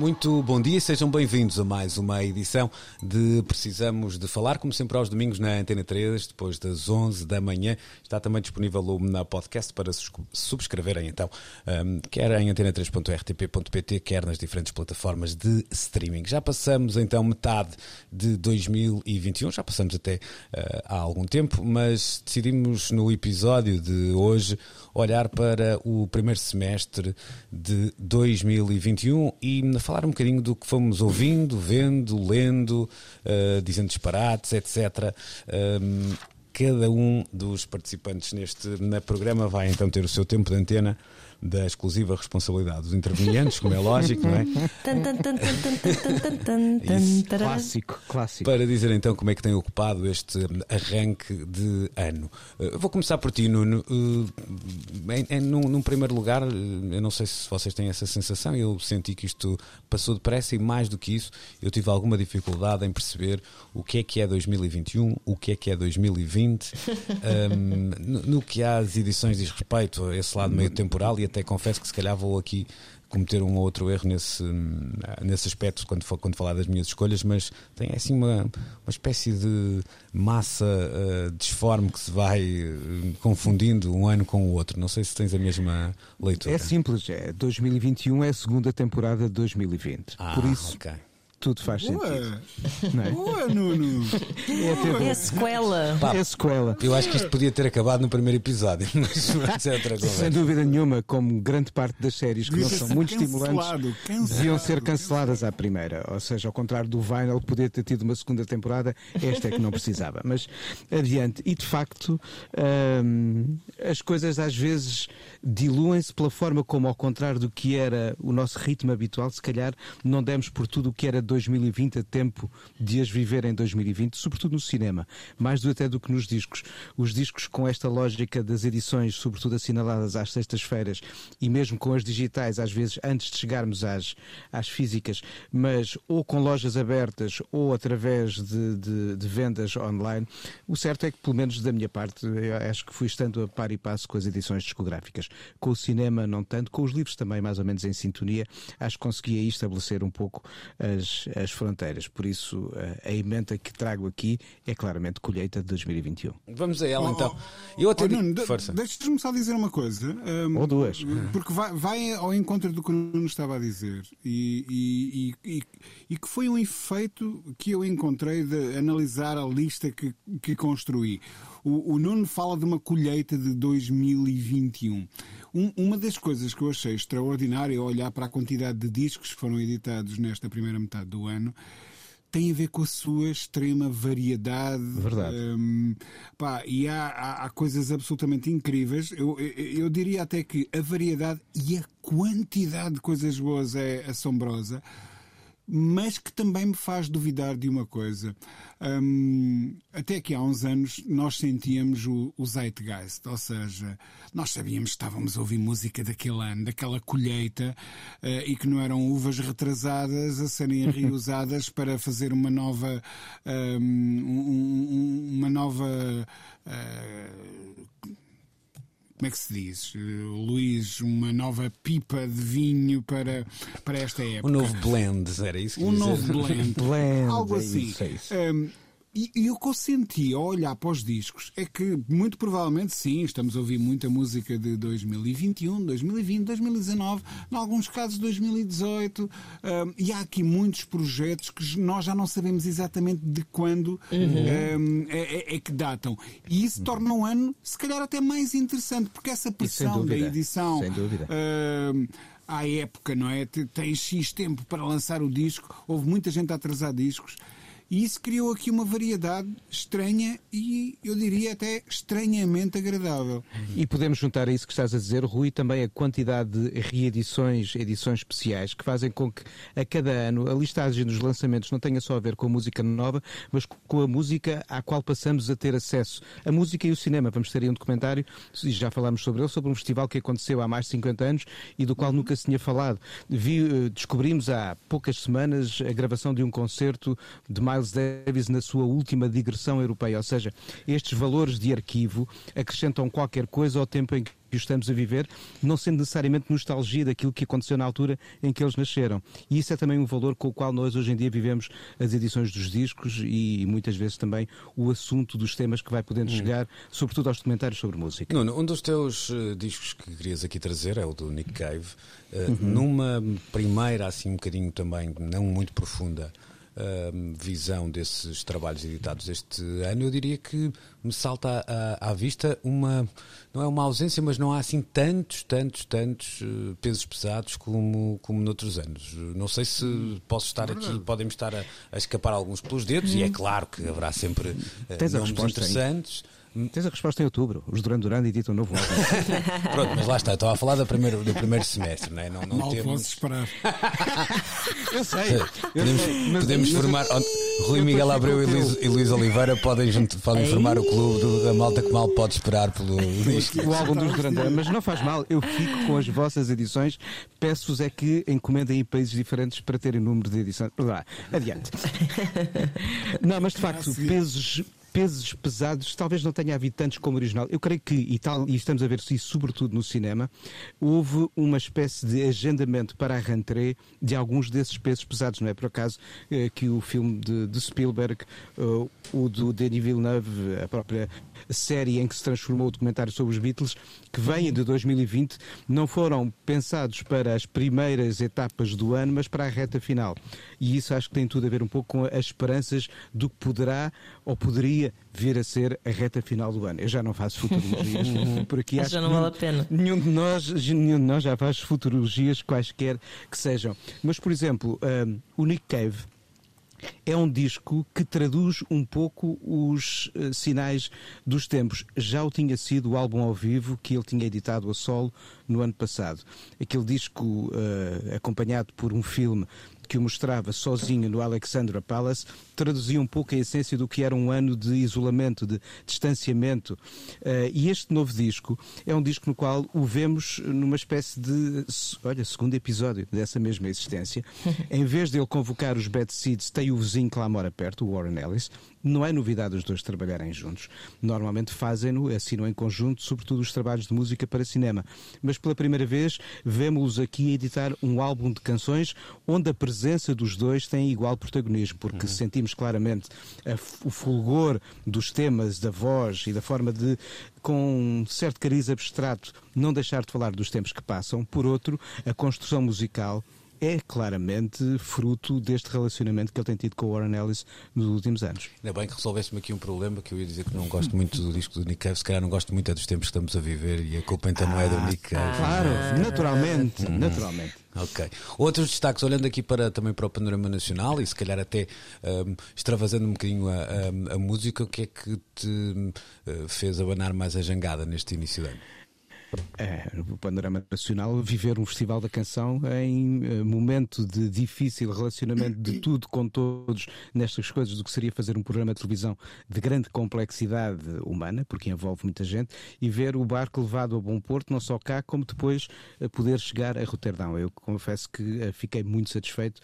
Muito bom dia sejam bem-vindos a mais uma edição de Precisamos de Falar, como sempre aos domingos na Antena 3, depois das 11 da manhã. Está também disponível na podcast para subscreverem então, um, quer em antena3.rtp.pt, quer nas diferentes plataformas de streaming. Já passamos então metade de 2021, já passamos até uh, há algum tempo, mas decidimos no episódio de hoje olhar para o primeiro semestre de 2021 e falar um bocadinho do que fomos ouvindo, vendo, lendo, uh, dizendo disparates, etc. Um, cada um dos participantes neste programa vai então ter o seu tempo de antena da exclusiva responsabilidade dos intervenientes, como é lógico, não é? Isso, clássico, clássico. Para dizer então como é que tem ocupado este arranque de ano. Uh, vou começar por ti, Nuno. Uh, em, em, num, num, primeiro lugar, uh, eu não sei se vocês têm essa sensação, eu senti que isto passou depressa e mais do que isso, eu tive alguma dificuldade em perceber o que é que é 2021, o que é que é 2020, um, no, no que às edições diz respeito a esse lado meio temporal e até confesso que se calhar vou aqui cometer um ou outro erro nesse, nesse aspecto quando, quando falar das minhas escolhas, mas tem assim uma, uma espécie de massa uh, disforme que se vai uh, confundindo um ano com o outro. Não sei se tens a mesma leitura. É simples, é 2021 é a segunda temporada de 2020. Ah, Por isso. ok. Tudo faz Boa. sentido. Não é? Boa, Nuno! É a sequela. Pá, É a sequela. Eu acho que isto podia ter acabado no primeiro episódio, mas, mas é outra Sem dúvida nenhuma, como grande parte das séries que não são muito cancelado, estimulantes, cancelado. deviam ser canceladas à primeira. Ou seja, ao contrário do Vinyl, poder ter tido uma segunda temporada, esta é que não precisava. Mas adiante. E de facto, hum, as coisas às vezes diluem-se pela forma como, ao contrário do que era o nosso ritmo habitual, se calhar não demos por tudo o que era 2020 a tempo de as viver em 2020, sobretudo no cinema, mais do até do que nos discos. Os discos com esta lógica das edições, sobretudo assinaladas às sextas-feiras, e mesmo com as digitais, às vezes antes de chegarmos às, às físicas, mas ou com lojas abertas ou através de, de, de vendas online, o certo é que, pelo menos da minha parte, acho que fui estando a par e passo com as edições discográficas. Com o cinema, não tanto, com os livros também, mais ou menos em sintonia, acho que consegui aí estabelecer um pouco as, as fronteiras. Por isso, a- a emenda que trago aqui é claramente colheita de 2021. Vamos a ela Oh, então. Eu até Oh, digo- Nuno, de- Força. Deixa-me só dizer uma coisa. hum, Ou duas. Porque vai, vai ao encontro do que o Nuno estava a dizer. E, e- e- e- e que foi um efeito que eu encontrei de analisar a lista que, que construí. O, o Nuno fala de uma colheita de 2021. Um- uma das coisas que eu achei extraordinária ao olhar para a quantidade de discos que foram editados nesta primeira metade do ano tem a ver com a sua extrema variedade. Verdade. Hum, pá, e há, há- há coisas absolutamente incríveis. Eu, eu, eu diria até que a variedade e a quantidade de coisas boas é assombrosa. Mas que também me faz duvidar de uma coisa. Hum, até que há uns anos nós sentíamos o, o Zeitgeist, ou seja, nós sabíamos que estávamos a ouvir música daquele ano, daquela colheita, eh, e que não eram uvas retrasadas a serem reusadas para fazer uma nova, hum, um- um- uma nova eh, como é que se diz, eh, Luís, uma nova pipa de vinho para, para esta época. Um novo blend, era isso que Um novo blend. Blend, Algo é assim. isso, é isso. Hum, e, e o que eu senti ao olhar para os discos é que, muito provavelmente, sim, estamos a ouvir muita música de 2021, 2020, 2019, em alguns casos 2018, hum, e há aqui muitos projetos que nós já não sabemos exatamente de quando hum, é, é- é que datam. E isso torna um ano, se calhar, até mais interessante, porque essa pressão da dúvida, edição. sem dúvida. à época, não é? Te- Tem X tempo para lançar o disco, houve muita gente a atrasar discos. E isso criou aqui uma variedade estranha e eu diria até estranhamente agradável. E podemos juntar a isso que estás a dizer, Rui, também a quantidade de reedições, edições especiais, que fazem com que a cada ano a listagem dos lançamentos não tenha só a ver com a música nova, mas com a música à qual passamos a ter acesso. A música e o cinema. Vamos ter aí um documentário, já falámos sobre ele, sobre um festival que aconteceu há mais de 50 anos e do qual nunca se tinha falado. Vi, eh, descobrimos há poucas semanas a gravação de um concerto de Miles Miles Davis na sua última digressão europeia. Ou seja, estes valores de arquivo acrescentam qualquer coisa ao tempo em que estamos a viver, não sendo necessariamente nostalgia daquilo que aconteceu na altura em que eles nasceram. E isso é também um valor com o qual nós hoje em dia vivemos as edições dos discos e muitas vezes também o assunto dos temas que vai podendo hum. chegar, sobretudo aos documentários sobre música. Nuno, um dos teus uh, discos que querias aqui trazer é o do Nick Cave. Uh, uhum. Numa primeira, assim, um bocadinho também, não muito profunda, visão desses trabalhos editados este ano, eu diria que me salta à, à, vista uma, não é uma ausência, mas não há assim tantos, tantos, tantos uh, pesos pesados como, como noutros anos. Não sei se hum, posso estar aqui, podem estar a, a, escapar alguns pelos dedos, hum. e é claro que haverá sempre uh, nomes interessantes. Aí. Tens a resposta em outubro. Os Duran Duran editam um novo álbum. Pronto, mas lá está. Estava a falar do primeiro, do primeiro semestre, não é? Não, não Mal temos... posso esperar. eu sei. podemos, mas, podemos mas, formar. Rui Miguel Abreu e Luís, e Luís Oliveira podem, podem formar o clube do, da malta que mal pode esperar pelo O álbum dos Duran Duran. Mas não faz mal. Eu fico com as vossas edições. Peço-vos é que encomendem em países diferentes para terem número de edições. Lá, adiante. Não, mas de facto, pesos pesos pesados, talvez não tenha havido tantos como original. Eu creio que, e, tal, e estamos a ver isso sobretudo no cinema, houve uma espécie de agendamento para a rentrée de alguns desses pesos pesados. Não é por acaso eh, que o filme de, de Spielberg, uh, o do Denis Villeneuve, a própria série em que se transformou o documentário sobre os Beatles, que vêm de 2020, não foram pensados para as primeiras etapas do ano, mas para a reta final. E isso acho que tem tudo a ver um pouco com as esperanças do que poderá ou poderia vir a ser a reta final do ano. Eu já não faço futurologias por aqui. Acho já não vale a pena. Nenhum de, nós, nenhum de nós já faz futurologias quaisquer que sejam. Mas, por exemplo, um, o Nick Cave é um disco que traduz um pouco os uh, sinais dos tempos. Já o tinha sido o álbum ao vivo que ele tinha editado a solo no ano passado. Aquele disco uh, acompanhado por um filme que o mostrava sozinho no Alexandra Palace, traduzia um pouco a essência do que era um ano de isolamento, de distanciamento. Uh, e este novo disco é um disco no qual o vemos numa espécie de, olha, segundo episódio dessa mesma existência. em vez de ele convocar os Bad Seeds, tem o vizinho que lá mora perto, o Warren Ellis, não é novidade os dois trabalharem juntos. Normalmente fazem-no, assinam em conjunto, sobretudo os trabalhos de música para cinema. Mas pela primeira vez vemos-los aqui editar um álbum de canções onde a presença dos dois tem igual protagonismo, porque uhum. sentimos claramente a, o fulgor dos temas, da voz e da forma de, com um certo cariz abstrato, não deixar de falar dos tempos que passam. Por outro, a construção musical é claramente fruto deste relacionamento que ele tem tido com o Warren Ellis nos últimos anos. Ainda bem que resolveste-me aqui um problema que eu ia dizer que não gosto muito do disco do Nick Cave, se calhar não gosto muito é dos tempos que estamos a viver e a culpa então ah, não é do ah, Nick Cave. Claro, naturalmente, hum. naturalmente. Ok. Outros destaques, olhando aqui para, também para o panorama nacional e se calhar até um, extravasando um bocadinho a, a, a, música, o que é que te uh, fez abanar mais a jangada neste início de ano? É, no panorama nacional, viver um festival da canção em uh, momento de difícil relacionamento de tudo com todos nestas coisas do que seria fazer um programa de televisão de grande complexidade humana, porque envolve muita gente, e ver o barco levado a bom porto, não só cá, como depois uh, poder chegar a Roterdão. Eu confesso que uh, fiquei muito satisfeito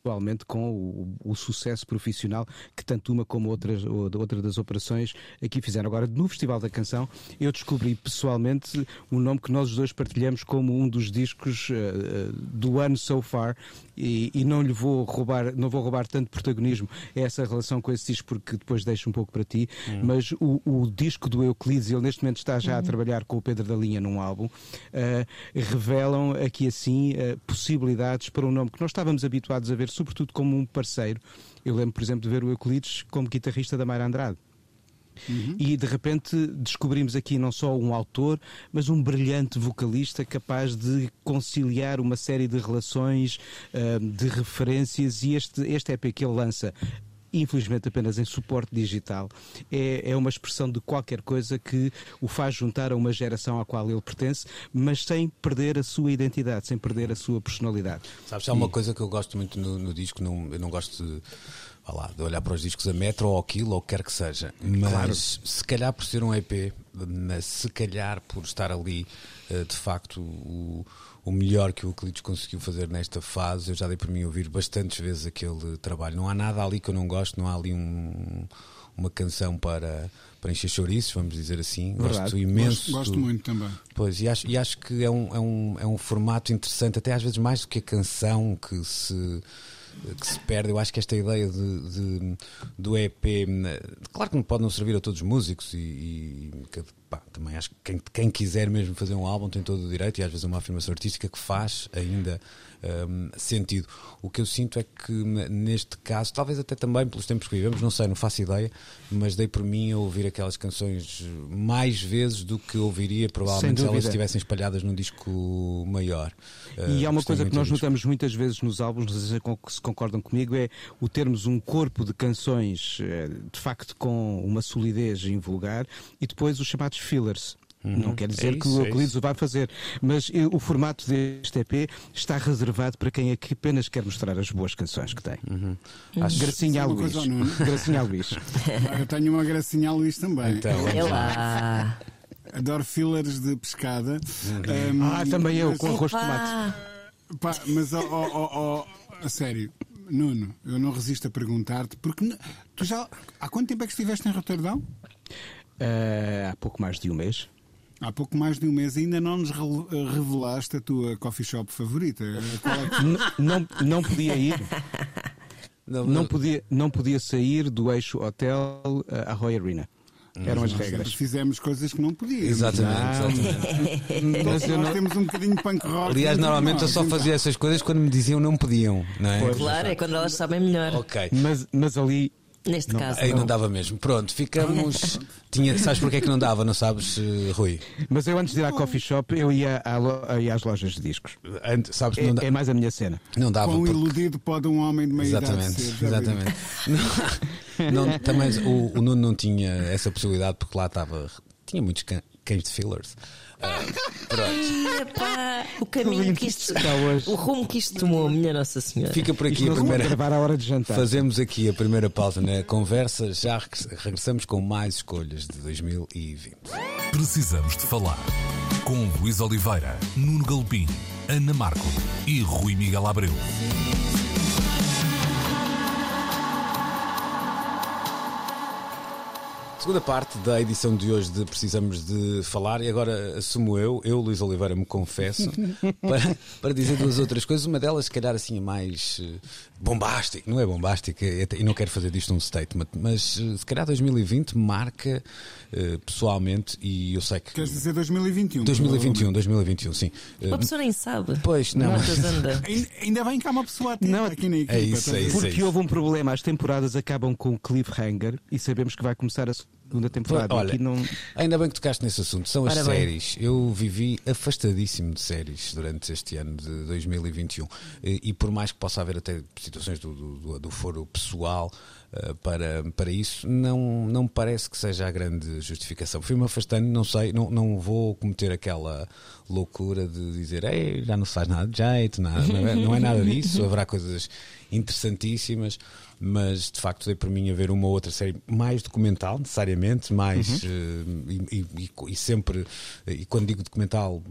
atualmente com o, o, sucesso profissional que tanto uma como outras, outra das operações aqui fizeram. Agora, no Festival da Canção, eu descobri pessoalmente um nome que nós os dois partilhamos como um dos discos uh, do ano so far e, e, não lhe vou roubar, não vou roubar tanto protagonismo a essa relação com esse disco porque depois deixo um pouco para ti, uhum. mas o, o, disco do Euclides, ele neste momento está já uhum. a trabalhar com o Pedro da Linha num álbum, uh, revelam aqui assim uh, possibilidades para um nome que nós estávamos habituados a ver sobretudo como um parceiro. Eu lembro, por exemplo, de ver o Euclides como guitarrista da Mayra Andrade. Uhum. E de repente descobrimos aqui não só um autor, mas um brilhante vocalista capaz de conciliar uma série de relações, uh, de referências. E este, este EP que ele lança infelizmente apenas em suporte digital, é, é uma expressão de qualquer coisa que o faz juntar a uma geração à qual ele pertence, mas sem perder a sua identidade, sem perder a sua personalidade. Sabes, há uma coisa que eu gosto muito no, no disco, não, eu não gosto de, lá, de olhar para os discos a metro ou aquilo ou o que quer que seja, mas claro. se calhar por ser um EP, se calhar por estar ali eh, de facto o o melhor que o Euclides conseguiu fazer nesta fase. Eu já dei por mim ouvir bastantes vezes aquele trabalho. Não há nada ali que eu não gosto, não há ali um, uma canção para, para encher chouriços, vamos dizer assim. Verdade. Gosto imenso. Gosto, gosto do, muito também. Pois, e acho, e acho que é um, é, um, é um formato interessante, até às vezes mais do que a canção que se que se perde. Eu acho que esta ideia de, de, do EP, claro que não pode não servir a todos os músicos e, e pá, também acho que quem, quem, quiser mesmo fazer um álbum tem todo o direito e às vezes é uma afirmação artística que faz ainda um, sentido. O que eu sinto é que neste caso, talvez até também pelos tempos que vivemos, não sei, não faço ideia, mas dei por mim a ouvir aquelas canções mais vezes do que ouviria provavelmente se elas estivessem espalhadas num disco maior. E uh, há uma coisa que nós notamos muitas vezes nos álbuns, não sei se concordam comigo, é o termos um corpo de canções eh, de facto com uma solidez invulgar e depois os chamados fillers. Uhum. Não quer dizer é isso, que o Euclides é o vai fazer, mas o formato deste EP está reservado para quem aqui apenas quer mostrar as boas canções que tem. Uhum. Acho... Gracinha a Luís. Gracinha a Luís. Eu tenho uma gracinha a Luís também. Então, é lá. Adoro fillers de pescada. Uhum. Um, ah, também eu, com arroz de tomate. Pá, mas, oh, oh, oh, a sério, Nuno, eu não resisto a perguntar-te, porque tu já. Há quanto tempo é que estiveste em Roterdão? Uh, há pouco mais de um mês. Há pouco mais de um mês ainda não nos revelaste a tua coffee shop favorita. É que... não, não podia ir. Não, não, podia, não podia sair do eixo hotel à Roy Arena. Eram as regras. Fizemos coisas que não podíamos. Exatamente. exatamente. Nós, nós temos um bocadinho de punk rock. Aliás, normalmente eu só então. fazia essas coisas quando me diziam não podiam. Não é? Claro, é quando elas sabem melhor. Ok. Mas, mas ali Neste não, caso. Aí não. não dava mesmo. Pronto, ficamos. Tinha, sabes porque é que não dava, não sabes, uh, Rui? Mas eu antes de ir à coffee shop, eu ia, à, ia às lojas de discos. Antes, sabes, é, é, mais a minha cena. Não dava. Quão porque... iludido pode um homem de meia exatamente, idade ser. Exatamente. não, não, também o, o Nuno não tinha essa possibilidade porque lá estava. Tinha muitos cães de fillers. Pronto. Epá, o caminho que isto. O rumo que isto tomou, minha Nossa Senhora. Fica por aqui isto a primeira. gravar a hora de jantar. Fazemos aqui a primeira pausa na conversa. Já regressamos com mais escolhas de 2020. Precisamos de falar com Luís Oliveira, Nuno Galpim, Ana Marco e Rui Miguel Abreu. Segunda parte da edição de hoje de Precisamos de Falar, e agora assumo eu, eu, Luís Oliveira, me confesso, para, para dizer duas outras coisas. Uma delas, se calhar, assim, mais eh, bombástica, não é bombástica, e não quero fazer disto um statement, mas eh, se calhar 2020 marca uh, pessoalmente, e eu sei que. Queres dizer 2021? 2021, 2021, sim. Uma pessoa nem sabe. Pois, não. Ainda bem que há uma pessoa atenta não, aqui na equipa. É isso, é isso, Porque é isso. houve um problema, as temporadas acabam com cliffhanger e sabemos que vai começar a segunda temporada. Olha, não... ainda bem que tocaste nesse assunto. São as Ora séries. Bem. Eu vivi afastadíssimo de séries durante este ano de 2021. E, e por mais que possa haver até situações do, do, do foro pessoal uh, para, para isso, não, não me parece que seja a grande justificação. Fui-me afastando, não sei, não, não vou cometer aquela loucura de dizer Ei, já não se faz nada de jeito, nada, não, é, não é nada disso. Haverá coisas interessantíssimas mas de facto dei por mim a ver uma outra série mais documental, necessariamente, mais uhum. uh, e, e, e, sempre, e quando digo documental,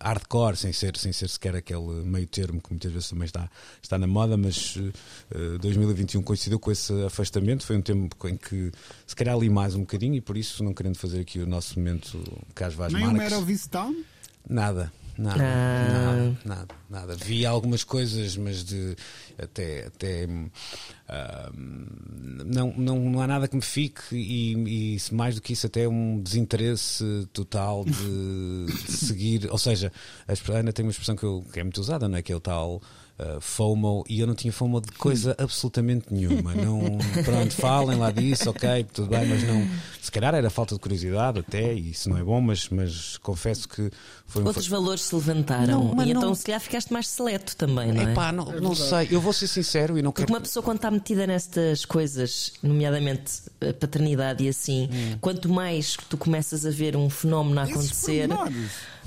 hardcore, sem ser, sem ser sequer aquele meio termo que muitas vezes também está, está na moda, mas uh, eh, 2021 coincidiu com esse afastamento, foi um tempo em que se calhar li mais um bocadinho e por isso, não querendo fazer aqui o nosso momento Cas Vaz Nem Marques. Nem o Mero Town? Nada. Nada, ah. nada, nada, nada. Vi algumas coisas, mas de até, até uh, não, não, não há nada que me fique e, e mais do que isso até um desinteresse total de, de seguir, ou seja, a Ana tem uma expressão que, eu, que é muito usada, não é? Que é o tal uh, FOMO e eu não tinha FOMO de coisa absolutamente nenhuma. Não, pronto, falem lá disso, ok, tudo bem, mas não. Se calhar era falta de curiosidade até, e isso não é bom, mas, mas confesso que foi Outros valores se levantaram não, e então se calhar ficaste mais seleto também, não é? Epá, não, não sei, eu vou ser sincero e não Porque quero. uma pessoa quando está metida nestas coisas, nomeadamente a paternidade e assim, hum. quanto mais tu começas a ver um fenómeno a acontecer,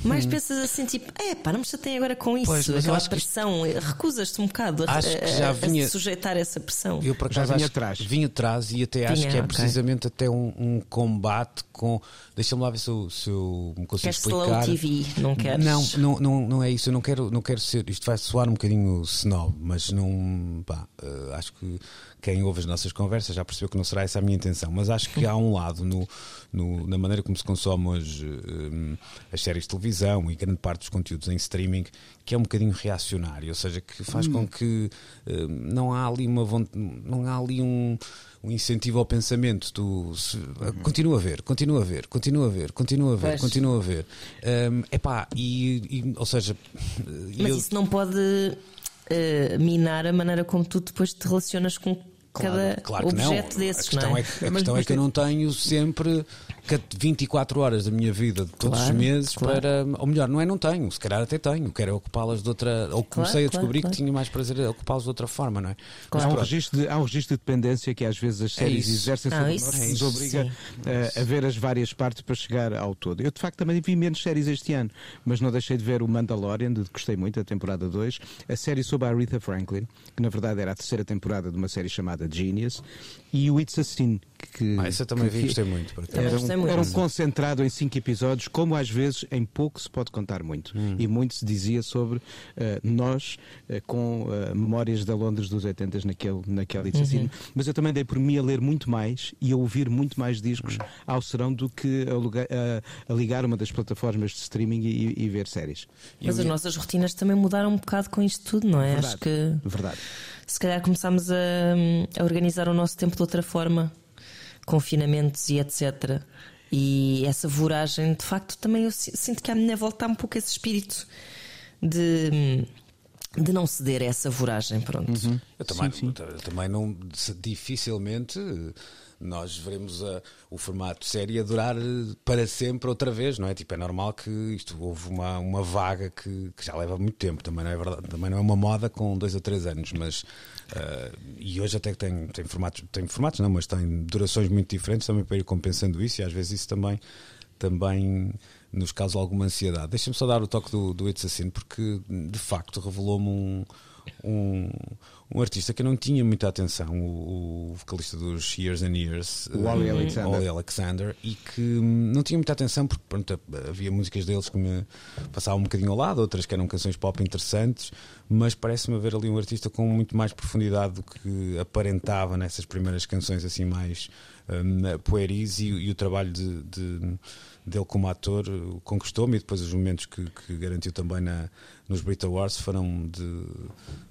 mais hum. pensas assim, tipo, é pá, não me chatei agora com isso, pois, aquela pressão, que... recusas-te um bocado a, acho que já vinha... a sujeitar essa pressão. Eu por acaso já vinha atrás. Vinha atrás e até acho que é okay. precisamente até um, um combate com. Deixa-me lá ver se eu, se eu me consigo Queres explicar. Slow TV, não queres? Não, não, não, não é isso. Eu não quero, não quero ser. Isto vai soar um bocadinho snob, mas não. Pá, uh, acho que quem ouve as nossas conversas já percebeu que não será essa a minha intenção, mas acho que há um lado no, no na maneira como se consome hoje um, as séries de televisão e grande parte dos conteúdos em streaming que é um bocadinho reacionário, ou seja, que faz hum. com que um, não há ali uma não há ali um um incentivo ao pensamento. Tu se, continua a ver, continua a ver, continua a ver, continua a ver, pois. continua a ver. Um, epá, e, e, ou seja, mas eu... isso não pode uh, minar a maneira como tu depois te relacionas com cada claro, claro objeto desses. A questão, não é? é, a questão é que eu não tenho sempre 24 horas da minha vida de todos claro, os meses claro. para. Ou melhor, não é não tenho, se calhar até tenho, quero ocupá-las de outra. Ou comecei claro, a descobrir que tinha mais prazer a ocupá-las de outra forma, não é? Há, um registro de, há um registro de dependência que às vezes as é séries é exercem sobre nós, que nos obriga a, a, ver as várias partes para chegar ao todo. Eu de facto também vi menos séries este ano, mas não deixei de ver o Mandalorian, de que gostei muito, a temporada 2, a série sobre a Aretha Franklin, que na verdade era a terceira temporada de uma série chamada A genius. E o It's a Sin, que. Ah, essa também que, vi, gostei muito. Era um, era um concentrado em cinco episódios, como às vezes em pouco se pode contar muito. Hum. E muito se dizia sobre uh, nós uh, com uh, memórias da Londres dos 80 naquele, naquele uhum. Mas eu também dei por mim a ler muito mais e a ouvir muito mais discos uhum. ao serão do que a, lugar, a, a, ligar uma das plataformas de streaming e, e ver séries. Mas as nossas rotinas também mudaram um bocado com isto tudo, não é? Verdade, Acho que. Verdade. Se calhar começámos a, a organizar o nosso tempo de outra forma confinamentos e etc. E essa voragem, de facto, também eu sinto que à minha volta há um pouco esse espírito de, de não ceder a essa voragem. Pronto. Uhum. Eu também, sim, sim. também não dificilmente nós veremos a, o formato série a durar para sempre outra vez, não é? Tipo, é normal que isto houve uma, uma vaga que, que já leva muito tempo, também não é verdade, também não é uma moda com dois ou três anos, mas uh, e hoje até tem, tem formatos, tem formatos, não, mas tem durações muito diferentes também para ir compensando isso e às vezes isso também também nos causa alguma ansiedade. Deixa-me só dar o toque do, do It's Assim, porque de facto revelou-me um, um, um artista que eu não tinha muita atenção, o, o vocalista dos Years and Years, o Ollie uh, Alexander. Alexander, e que hum, não tinha muita atenção porque pronto, havia músicas deles que me passavam um bocadinho ao lado, outras que eram canções pop interessantes, mas parece-me haver ali um artista com muito mais profundidade do que aparentava nessas primeiras canções assim mais um, pueris e, e, o trabalho de, de dele como ator conquistou-me e depois os momentos que, que garantiu também na, nos Brit Awards foram de,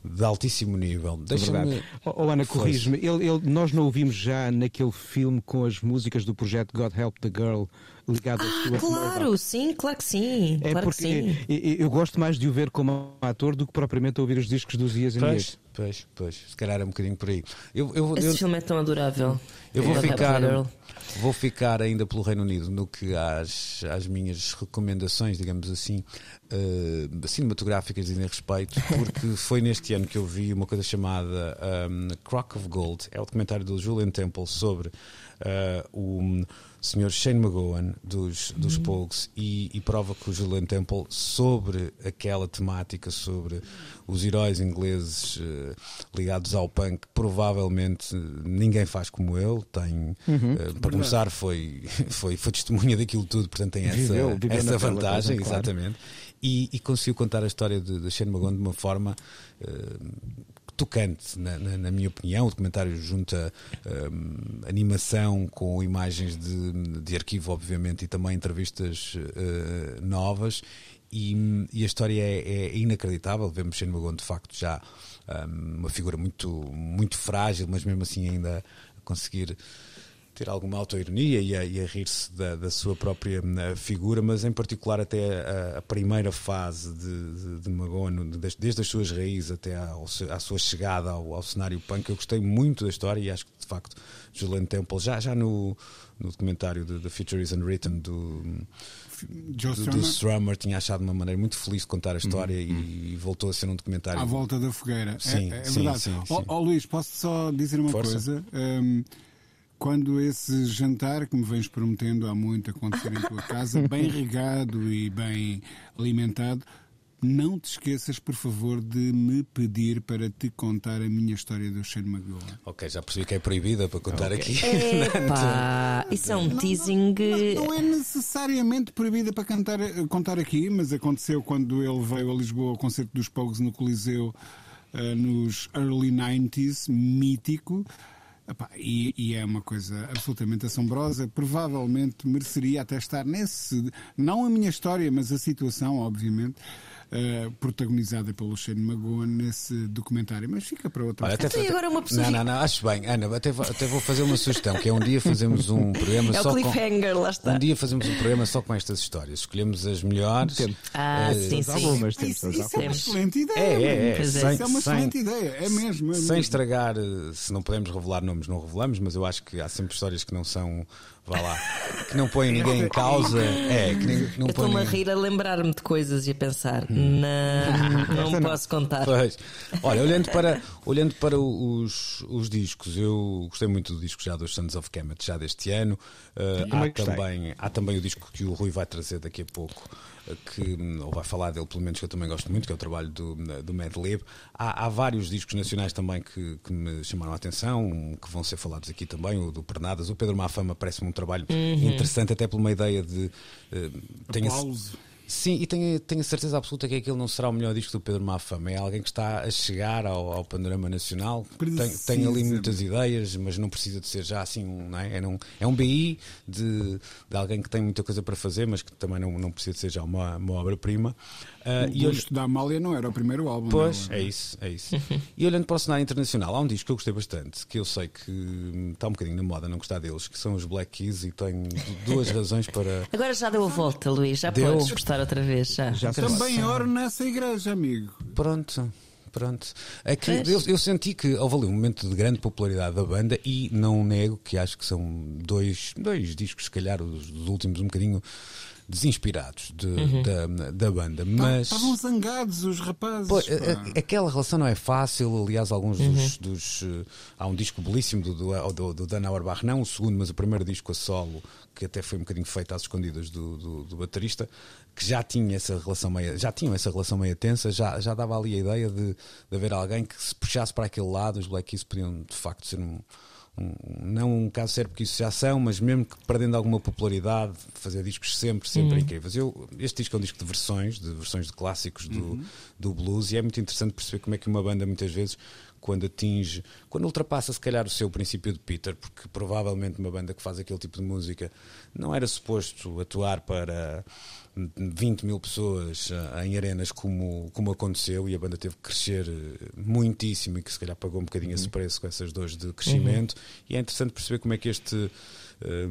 de altíssimo nível. Deixa-me. Oh, Ana, corrige-me. nós não ouvimos já naquele filme com as músicas do projeto God Help the Girl ligado ah, a Claro, sim, claro que sim. É claro porque eu gosto mais de o ver como ator do que propriamente ouvir os discos dos dias em dias. Pois, pois, se calhar é um bocadinho por aí. Eu, eu, Esse eu, filme é tão adorável. Eu vou ficar, vou ficar ainda pelo Reino Unido no que às, às minhas recomendações, digamos assim, uh, cinematográficas dizem respeito, porque foi neste ano que eu vi uma coisa chamada um, Crock of Gold, é o documentário do Julian Temple sobre uh, o Sr. Shane McGowan dos, dos uhum. Pogues e, e, prova que o Julian Temple sobre aquela temática, sobre os heróis ingleses uh, ligados ao punk, provavelmente ninguém faz como ele. Tem, uhum. uh, para começar, foi, foi, foi testemunha daquilo tudo, portanto tem essa, viveu, viveu essa vantagem, claro. exatamente. E, e, conseguiu contar a história de, de Shane McGowan de uma forma uh, tocante, na, na, na, minha opinião. O documentário junta um, animação com imagens de, de arquivo, obviamente, e também entrevistas uh, novas. E, e, a história é, é inacreditável. Vemos Shane McGowan, de facto, já um, uma figura muito, muito frágil, mas mesmo assim ainda conseguir ter alguma autoironia e a, e a rir-se da, da, sua própria uh, figura, mas em particular até a, a primeira fase de, de, de Magono, desde, desde, as suas raízes até ao, à sua chegada ao, ao, cenário punk, eu gostei muito da história e acho que de facto Julian Temple, já, já no, no documentário The Future is Unwritten do, Joe do, do Strummer, tinha achado uma maneira muito feliz de contar a história uhum. e, e, voltou a ser um documentário. À volta da fogueira. Sim, é, é sim, verdade. Sim, sim. Oh, oh, Luís, posso só dizer uma Força. coisa? Um, quando esse jantar que me vens prometendo há muito acontecer em tua casa, bem regado e bem alimentado, não te esqueças, por favor, de me pedir para te contar a minha história do Shane McGowan. Ok, já percebi que é proibida para contar okay. aqui. Epá, isso é um teasing. Não, não, não, é necessariamente proibida para cantar, contar aqui, mas aconteceu quando ele veio a Lisboa ao concerto dos Pogues no Coliseu uh, nos early 90s, mítico. Epá, e, e, é uma coisa absolutamente assombrosa. Provavelmente mereceria até estar nesse. Não a minha história, mas a situação, obviamente. Uh, protagonizada pelo Shane Magoon nesse documentário, mas fica para outra Olha, até, até agora uma pessoa. Não, não, não, acho bem, Ana, até, até vou fazer uma sugestão, que é um dia fazemos um programa é só cliffhanger, com. lá está. Um dia fazemos um programa só com estas histórias. Escolhemos as melhores. Ah, uh, sim, sim. Algumas temos. Isso, isso é uma excelente ideia. É, é, é. Sem, isso é uma excelente sem, ideia, é mesmo. É sem mesmo. estragar, se não podemos revelar nomes, não revelamos, mas eu acho que há sempre histórias que não são vá lá, que não põe ninguém em causa. É, que nem, não Estou-me a rir a lembrar-me de coisas e a pensar, hum. Não, não posso contar. Pois. Olha, olhando para, olhando para os, os discos, eu gostei muito do disco já dos Sons of Kemet, já deste ano. Uh, há, também, há também o disco que o Rui vai trazer daqui a pouco que, ou vai falar dele, pelo menos que eu também gosto muito, que é o trabalho do, do Mad Lib. Há, há vários discos nacionais também que, que, me chamaram a atenção, que vão ser falados aqui também, o do Pernadas. O Pedro Mafama parece-me um trabalho uhum. interessante, até por uma ideia de. Uh, tenha Sim, e tenho, tenho a certeza absoluta que aquele não será o melhor disco do Pedro Mafama. É alguém que está a chegar ao, ao panorama nacional. Tem, tem, ali muitas ideias, mas não precisa de ser já assim. Não é? É, um, é um BI de, de alguém que tem muita coisa para fazer, mas que também não, não precisa de ser já uma, uma obra-prima. Uh, o Gosto da Amália não era o primeiro álbum. Pois, não. é isso, é isso. e olhando para o cenário internacional, há um disco que eu gostei bastante, que eu sei que está um bocadinho na moda não gostar deles, que são os Black Keys, e tenho duas razões para. Agora já deu a volta, Luís, já deu... podes prestar outra vez. Já. já Também oro nessa igreja, amigo. Pronto. Pronto. É que eu, eu, senti que houve ali um momento de grande popularidade da banda e não nego que acho que são dois, dois discos, se calhar, os, os últimos um bocadinho desinspirados de, uhum. da, da banda. Mas estavam zangados os rapazes. Pô, a, aquela relação não é fácil. Aliás, alguns uhum. dos, dos uh, há um disco belíssimo do, do, do, do Dan Auerbach, não o segundo, mas o primeiro disco a solo, que até foi um bocadinho feito às escondidas do, do, do baterista, que já tinha essa relação meio, já tinham essa relação meio tensa, já, já dava ali a ideia de, de haver alguém que se puxasse para aquele lado, os Black Keys podiam de facto ser um não um caso sério porque isso já são, mas mesmo que perdendo alguma popularidade, fazer discos sempre, sempre uhum. incríveis. Eu, este disco é um disco de versões, de versões de clássicos do, uhum. do blues, e é muito interessante perceber como é que uma banda muitas vezes quando atinge, quando ultrapassa se calhar o seu princípio de Peter, porque provavelmente uma banda que faz aquele tipo de música não era suposto atuar para 20 mil pessoas eh, em arenas como, como aconteceu e a banda teve que crescer eh, muitíssimo e que se calhar pagou um bocadinho uhum. esse preço com essas dores de crescimento uhum. e é interessante perceber como é que este um,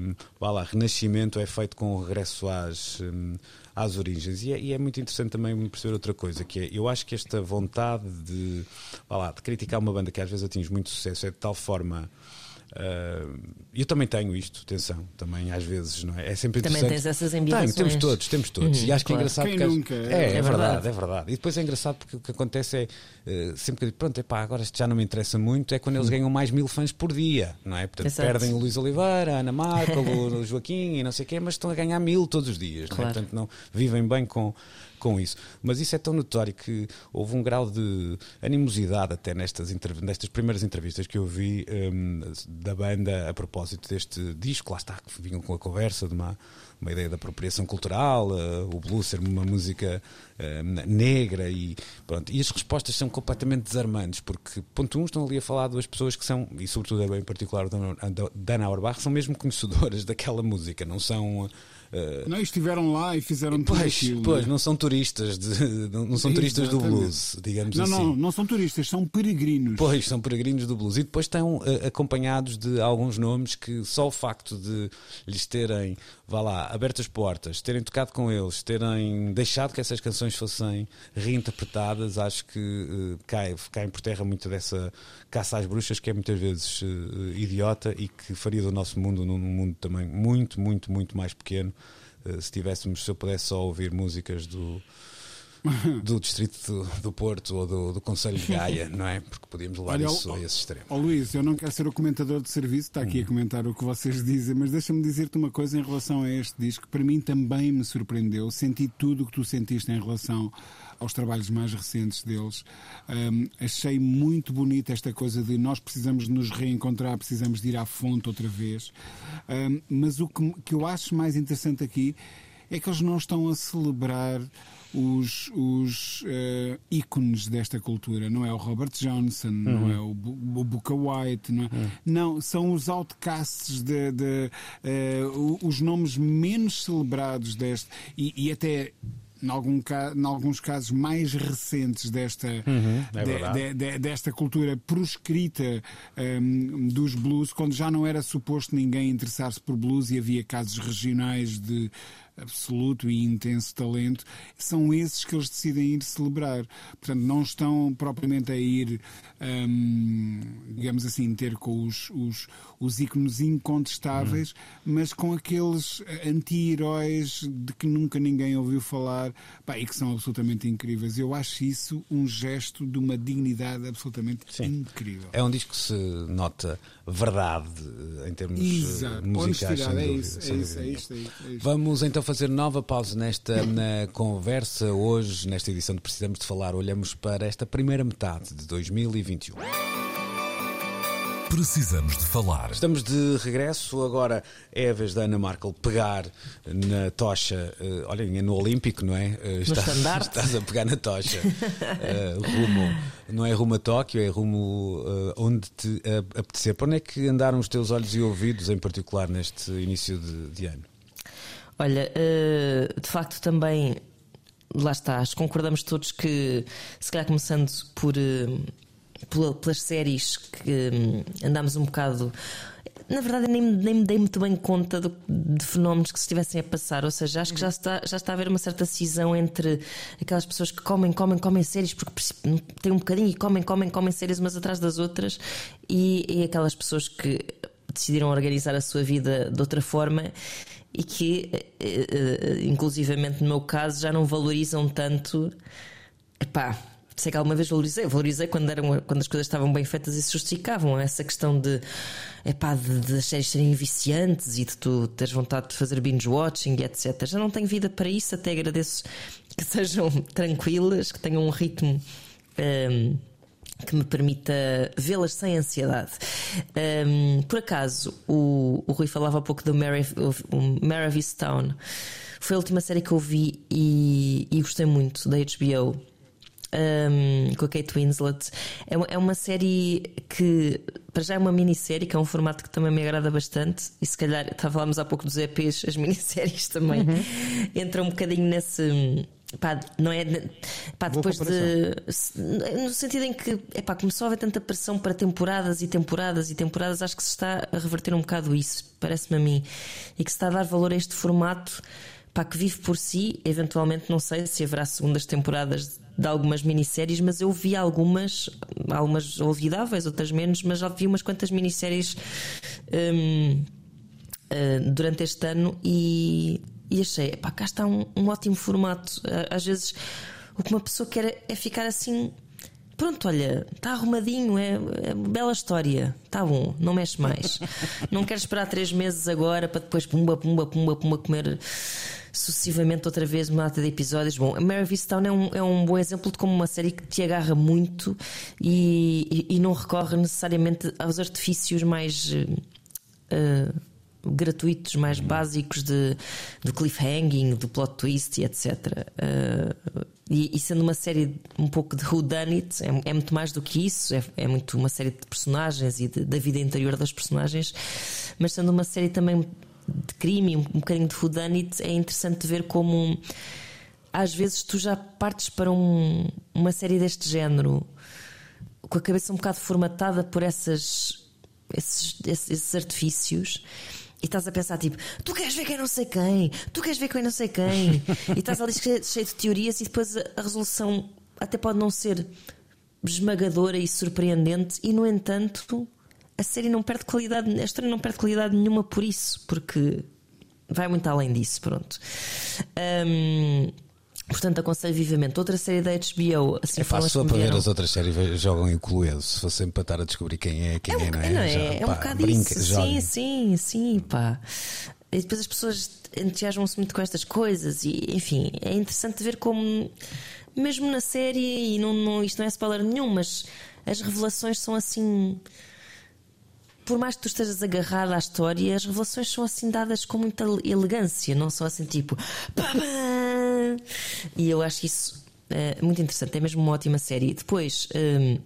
ehm, lá, renascimento é feito com o regresso às, um, às origens e é, e é, muito interessante também perceber outra coisa que é, eu acho que esta vontade de, lá, de criticar uma banda que às vezes atinge muito sucesso é de tal forma Uh, eu também tenho isto, atenção, também às vezes, não é? É sempre Também tens essas ambições. Tenho, temos todos, temos todos. Uhum, e acho que é claro. é engraçado Quem porque. Nunca, é, é, é, verdade, verdade, é verdade. E depois é engraçado porque o que acontece é uh, sempre que digo, pronto, epá, agora isto já não me interessa muito, é quando eles ganham mais mil fãs por dia, não é? Portanto, Exato. perdem o Luís Oliveira, a Ana Marco, o Joaquim e não sei o quê, mas estão a ganhar mil todos os dias, claro. não é? Portanto, não, vivem bem com com isso. Mas isso é tão notório que houve um grau de animosidade até nestas, nestas primeiras entrevistas que eu vi um, da banda a propósito deste disco. Lá está, que vinham com a conversa de uma, uma ideia de apropriação cultural, uh, o blues ser uma música uh, negra e pronto. E as respostas são completamente desarmantes, porque, ponto um, estão ali a falar duas pessoas que são, e sobretudo é bem particular o Dan Auerbach, são mesmo conhecedoras daquela música, não são Uh, não, estiveram lá e fizeram pois, aquilo. Pois, não são turistas, de, não são turistas do blues, digamos não, assim. Não, não são turistas, são peregrinos. Pois, são peregrinos do blues. E depois estão uh, acompanhados de alguns nomes que só o facto de lhes terem, vá lá, aberto as portas, terem tocado com eles, terem deixado que essas canções fossem reinterpretadas, acho que uh, cai, caem por terra muito dessa caça às bruxas que é muitas vezes idiota e que faria do nosso mundo num mundo também muito, muito, muito mais pequeno eh, se tivéssemos, se eu pudesse só ouvir músicas do, do distrito do, do, Porto ou do, do Conselho de Gaia, não é? Porque podíamos levar Olha, isso a esse extremo. Ó Luís, eu não quero ser o comentador de serviço, está aqui hum. a comentar o que vocês dizem, mas deixa-me dizer-te uma coisa em relação a este disco, que para mim também me surpreendeu. Senti tudo o que tu sentiste em relação aos trabalhos mais recentes deles. Um, achei muito bonita esta coisa de nós precisamos de nos reencontrar, precisamos de ir à fonte outra vez. Um, mas o que, que eu acho mais interessante aqui é que eles não estão a celebrar os, os uh, ícones desta cultura. Não é o Robert Johnson, uhum. não é o, o Booker White, não, é? uhum. não são os outcasts, de, de uh, os nomes menos celebrados deste. E, e até em, algum, em alguns casos mais recentes desta, uhum, é de, de, desta cultura proscrita um, dos blues, quando já não era suposto ninguém interessar-se por blues e havia casos regionais de absoluto e intenso talento, são esses que eles decidem ir celebrar. Portanto, não estão propriamente a ir, hum, digamos assim, ter com os, os, os ícones incontestáveis, hum. mas com aqueles anti-heróis de que nunca ninguém ouviu falar pá, e que são absolutamente incríveis. Eu acho isso um gesto de uma dignidade absolutamente Sim. incrível. É um disco que se nota verdade em termos eh, Exato. musicais. é, isso, é, isso, é, isso, é isso. Vamos então fazer nova pausa nesta na conversa. Hoje, nesta edição de Precisamos de Falar, olhamos para esta primeira metade de 2021. Precisamos de falar. Estamos de regresso. Agora é a vez da Ana Markel pegar na tocha. Uh, olha, no Olímpico, não é? Uh, estás, estás a pegar na tocha. uh, rumo, não é rumo a Tóquio, é rumo uh, onde te apetecer. Para onde é que andaram os teus olhos e ouvidos, em particular, neste início de, de ano? Olha, de facto também lá está, concordamos todos que, se calhar começando por pelas séries que hum, andámos um bocado. Na verdade, nem, nem me dei muito bem conta do, de fenómenos que se estivessem a passar. Ou seja, acho que já está, já está a haver uma certa cisão entre aquelas pessoas que comem, comem, comem séries porque têm um bocadinho e comem, comem, comem séries umas atrás das outras e, e aquelas pessoas que decidiram organizar a sua vida de outra forma e que, eh, eh, inclusivamente no meu caso, já não valorizam tanto. Epá, sei que alguma vez valorizei, valorizei quando, eram, quando as coisas estavam bem feitas e se justificavam. Essa questão de, epá, de, de as séries serem viciantes e de tu teres vontade de fazer binge-watching etc. Já não tenho vida para isso, até agradeço que sejam tranquilas, que tenham um ritmo. Um, que me permita vê-las sem ansiedade. Um, por acaso, o, o Rui falava há pouco do Mary, o Mary Town. Foi a última série que eu vi e, e gostei muito da HBO um, com a Kate Winslet. É uma, é uma série que, para já, é uma minissérie, que é um formato que também me agrada bastante. E se calhar, falámos há pouco dos EPs, as minisséries também uhum. entram um bocadinho nesse. Pá, não é? Pá, depois de. No sentido em que epá, começou a haver tanta pressão para temporadas e temporadas e temporadas, acho que se está a reverter um bocado isso, parece-me a mim. E que se está a dar valor a este formato pá, que vive por si. Eventualmente, não sei se haverá segundas temporadas de algumas minisséries, mas eu vi algumas, algumas olvidáveis, outras menos, mas já vi umas quantas minisséries hum, durante este ano e, e achei, pá, cá está um, um ótimo formato. Às vezes o que uma pessoa quer é ficar assim pronto, olha, está arrumadinho, é, é bela história, está bom, não mexe mais. não quero esperar três meses agora para depois pumba, pumba, pumba, pumba comer sucessivamente outra vez uma data de episódios. Bom, a Mary Town é um, é um bom exemplo de como uma série que te agarra muito e, e, e não recorre necessariamente aos artifícios mais. Uh, gratuitos mais básicos de, do cliffhanging, do plot twist e etc. Uh, e, e, sendo uma série um pouco de who done it, é, é muito mais do que isso, é, é muito uma série de personagens e de, da vida interior das personagens, mas sendo uma série também de crime, um, um bocadinho de whodunit, é interessante ver como às vezes tu já partes para um, uma série deste género com a cabeça um bocado formatada por essas, esses, esses artifícios e estás a pensar tipo, tu queres ver quem não sei quem, tu queres ver quem não sei quem, e estás ali cheio, de teorias e depois a, a, resolução até pode não ser esmagadora e surpreendente, e no entanto a série não perde qualidade, a história não perde qualidade nenhuma por isso, porque vai muito além disso, pronto. Um, Portanto, aconselho vivamente. Outra série da HBO. Assim, é fácil só para ver as outras séries jogam em Cluedo. Se fosse sempre para estar a descobrir quem é, quem é, é não é? Não é, Já, é pá, um bocado brinca, isso. Sim, sim, sim, pá. E depois as pessoas entusiasmam-se muito com estas coisas e, enfim, é interessante ver como, mesmo na série, e não, não, isto não é spoiler nenhum, mas as revelações são assim. Por mais que tu estejas agarrado à história, as revelações são assim dadas com muita elegância, não são assim tipo. E eu acho isso uh, muito interessante. É mesmo uma ótima série. Depois. Um, ehm,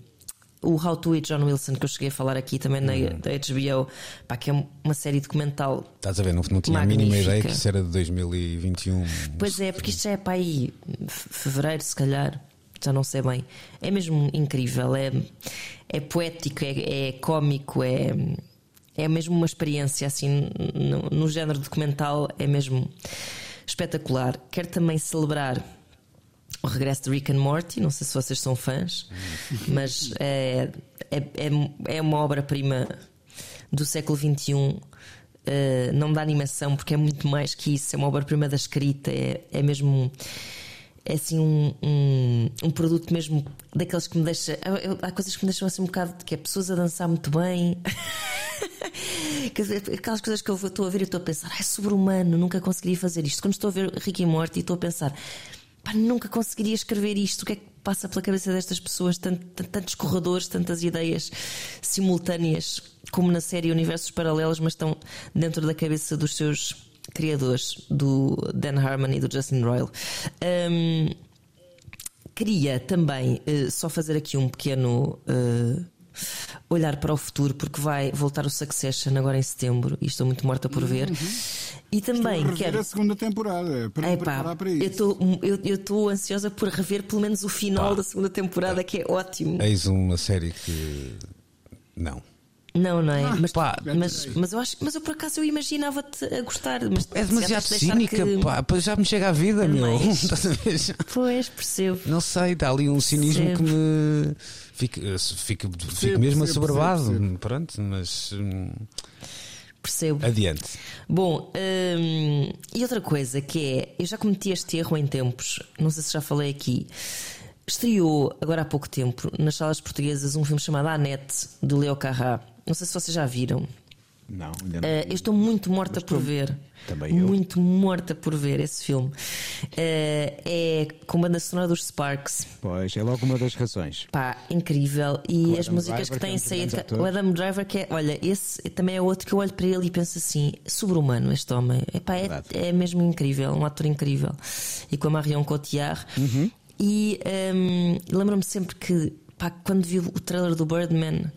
o How to Eat John Wilson, que eu cheguei a falar aqui também na, da HBO, pá, que é uma série documental. Estás a ver? Não, não tinha magnífica. a mínima ideia que isso era de 2021. Pois é, porque isto já é para aí, fevereiro, se calhar, já não sei bem. É mesmo incrível, é, é poético, é, é cómico, é, é mesmo uma experiência assim, no, no género documental, é mesmo espetacular. Quero também celebrar o regresso de Rick and Morty. Não sei se vocês são fãs, mas é, é, é, é uma obra-prima do século XXI. Uh, eh, não da animação, porque é muito mais que isso. É uma obra-prima da escrita. É, é mesmo. É assim um, um, um, produto mesmo daqueles que me deixa. Há coisas que me deixam assim um bocado que é pessoas a dançar muito bem. Aquelas coisas que eu estou a ver e estou a pensar, é sobre-humano, nunca conseguiria fazer isto. Quando estou a ver Rick e Morty, estou a pensar, pá, nunca conseguiria escrever isto. O que é que passa pela cabeça destas pessoas? tantos corredores, tantas ideias simultâneas, como na série Universos Paralelos, mas estão dentro da cabeça dos seus criadores, do Dan Harmon e do Justin Royal. Um, queria também uh, só fazer aqui um pequeno. Uh, olhar para o futuro, porque vai voltar o Succession agora em setembro e estou muito morta por ver. Uhum. E também estou a quero. a segunda temporada para me preparar para isso. Eu estou ansiosa por rever pelo menos o final Pá. da segunda temporada, que é ótimo. Eis uma série que. Não. Não, não é? Ah, mas, pá, mas, mas, eu acho, mas eu por acaso eu imaginava-te a gostar. Mas é demasiado cínica, que... pá, já me chega à vida, é meu. pois, percebo. Não sei, dá ali um cinismo percebo. que me fico, fico, fico mesmo assoberbado. Pronto, mas. Hum, percebo. Adiante. Bom, hum, e outra coisa que é, eu já cometi este erro em tempos, não sei se já falei aqui. Estreou agora há pouco tempo nas salas portuguesas um filme chamado Anete, do Leo Carrá. Não sei se vocês já viram. Não, ainda não. Uh, eu estou muito morta estou... por ver. Também eu. Muito morta por ver esse filme. Uh, é com banda sonora dos Sparks. Pois, é logo uma das razões. Pá, incrível. E as músicas Driver, que têm saído. O Adam Driver, que é, olha, esse também é outro que eu olho para ele e penso assim: sobre-humano este homem. Epá, é, é mesmo incrível, um ator incrível. E com a Marion Cotillard. Uhum. E um, lembro-me sempre que, pá, quando vi o trailer do Birdman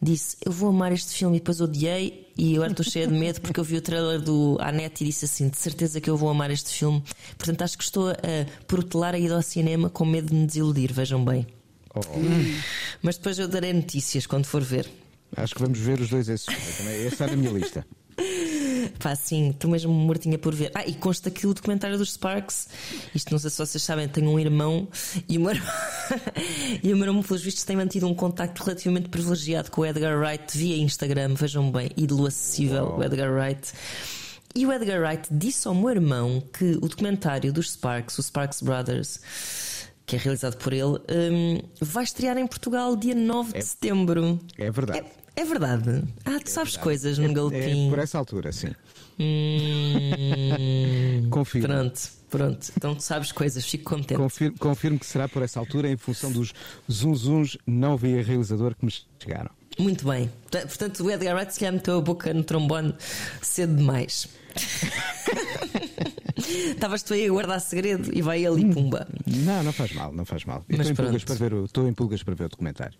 disse: Eu vou amar este filme e depois odiei. E agora estou cheia de medo porque eu vi o trailer do Anete e disse assim: De certeza que eu vou amar este filme. Portanto, acho que estou a protelar a ida ao cinema com medo de me desiludir. Vejam bem. Oh. Mas depois eu darei notícias quando for ver. Acho que vamos ver os dois esses. Esse está na minha lista. Pá, sim, estou mesmo mortinha por ver. Ah, e consta aqui o documentário dos Sparks. Isto não sei se vocês sabem, tenho um irmão e o meu irmão, e o meu irmão, pelos vistos, tem mantido um contacto relativamente privilegiado com o Edgar Wright via Instagram, vejam bem, ídolo acessível, o Edgar Wright. E o Edgar Wright disse ao meu irmão que o documentário dos Sparks, o Sparks Brothers, que é realizado por ele, um, vai estrear em Portugal dia 9 é, de setembro. É verdade. É, é verdade. Ah, tu é sabes coisas no é, Galpim. É por essa altura, sim. Hum, Confirmo. Pronto, pronto. Então tu sabes coisas, fico contente. Confirmo, confirmo que será por essa altura em função dos zunzuns não via realizador que me chegaram. Muito bem. Portanto, o Edgar Wright se calhar meteu a boca no trombone cedo demais. Estavas tu aí a guardar segredo e vai ali pumba. Não, não faz mal, não faz mal. Estou em, pulgas para ver o, estou em pulgas para ver o documentário.